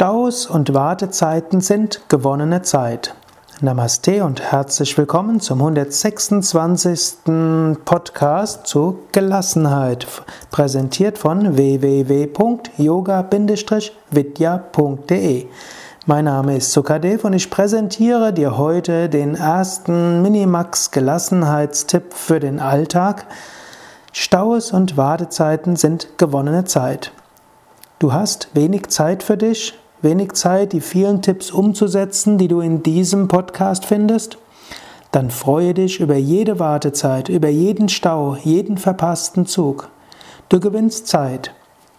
Staus und Wartezeiten sind gewonnene Zeit. Namaste und herzlich willkommen zum 126. Podcast zu Gelassenheit, präsentiert von www.yoga-vidya.de. Mein Name ist Sukadev und ich präsentiere dir heute den ersten Minimax Gelassenheitstipp für den Alltag. Staus und Wartezeiten sind gewonnene Zeit. Du hast wenig Zeit für dich, wenig Zeit, die vielen Tipps umzusetzen, die du in diesem Podcast findest? Dann freue dich über jede Wartezeit, über jeden Stau, jeden verpassten Zug. Du gewinnst Zeit.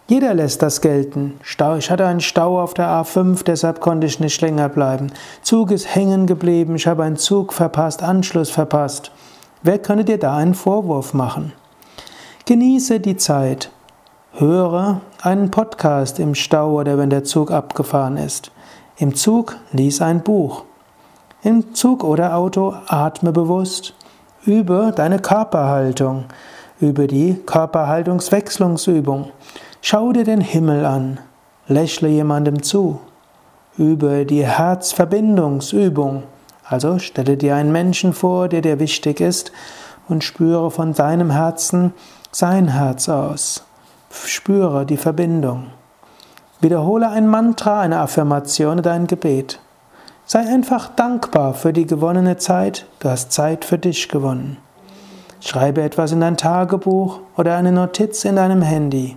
Jeder lässt das gelten. Stau, ich hatte einen Stau auf der A5, deshalb konnte ich nicht länger bleiben. Zug ist hängen geblieben, ich habe einen Zug verpasst, Anschluss verpasst. Wer könnte dir da einen Vorwurf machen? Genieße die Zeit. Höre einen Podcast im Stau oder wenn der Zug abgefahren ist. Im Zug lies ein Buch. Im Zug oder Auto atme bewusst. Übe deine Körperhaltung. Übe die Körperhaltungswechslungsübung. Schau dir den Himmel an. Lächle jemandem zu. Übe die Herzverbindungsübung. Also stelle dir einen Menschen vor, der dir wichtig ist und spüre von deinem Herzen sein Herz aus. Spüre die Verbindung. Wiederhole ein Mantra, eine Affirmation oder ein Gebet. Sei einfach dankbar für die gewonnene Zeit. Du hast Zeit für dich gewonnen. Schreibe etwas in dein Tagebuch oder eine Notiz in deinem Handy.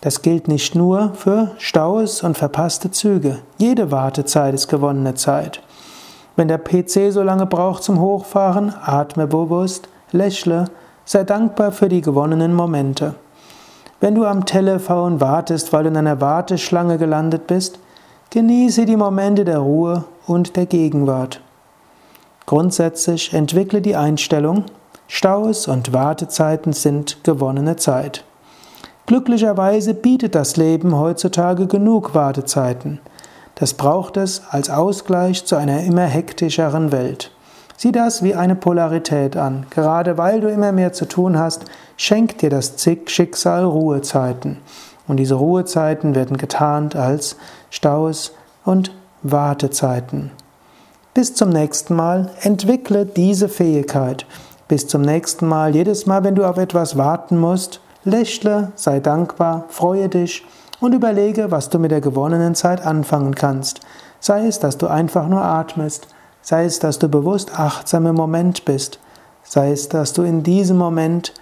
Das gilt nicht nur für Staus und verpasste Züge. Jede Wartezeit ist gewonnene Zeit. Wenn der PC so lange braucht zum Hochfahren, atme bewusst, lächle, sei dankbar für die gewonnenen Momente. Wenn du am Telefon wartest, weil du in einer Warteschlange gelandet bist, genieße die Momente der Ruhe und der Gegenwart. Grundsätzlich entwickle die Einstellung, Staus und Wartezeiten sind gewonnene Zeit. Glücklicherweise bietet das Leben heutzutage genug Wartezeiten. Das braucht es als Ausgleich zu einer immer hektischeren Welt. Sieh das wie eine Polarität an. Gerade weil du immer mehr zu tun hast, schenkt dir das Schicksal Ruhezeiten. Und diese Ruhezeiten werden getarnt als Staus und Wartezeiten. Bis zum nächsten Mal entwickle diese Fähigkeit. Bis zum nächsten Mal, jedes Mal, wenn du auf etwas warten musst, lächle, sei dankbar, freue dich und überlege, was du mit der gewonnenen Zeit anfangen kannst. Sei es, dass du einfach nur atmest, sei es, dass du bewusst achtsam im Moment bist, sei es, dass du in diesem Moment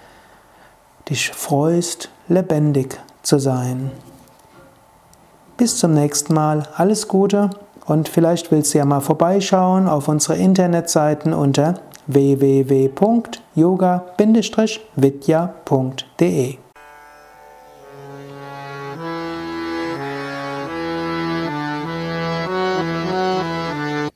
dich freust, lebendig zu sein. Bis zum nächsten Mal, alles Gute. Und vielleicht willst du ja mal vorbeischauen auf unsere Internetseiten unter www.yoga-vidya.de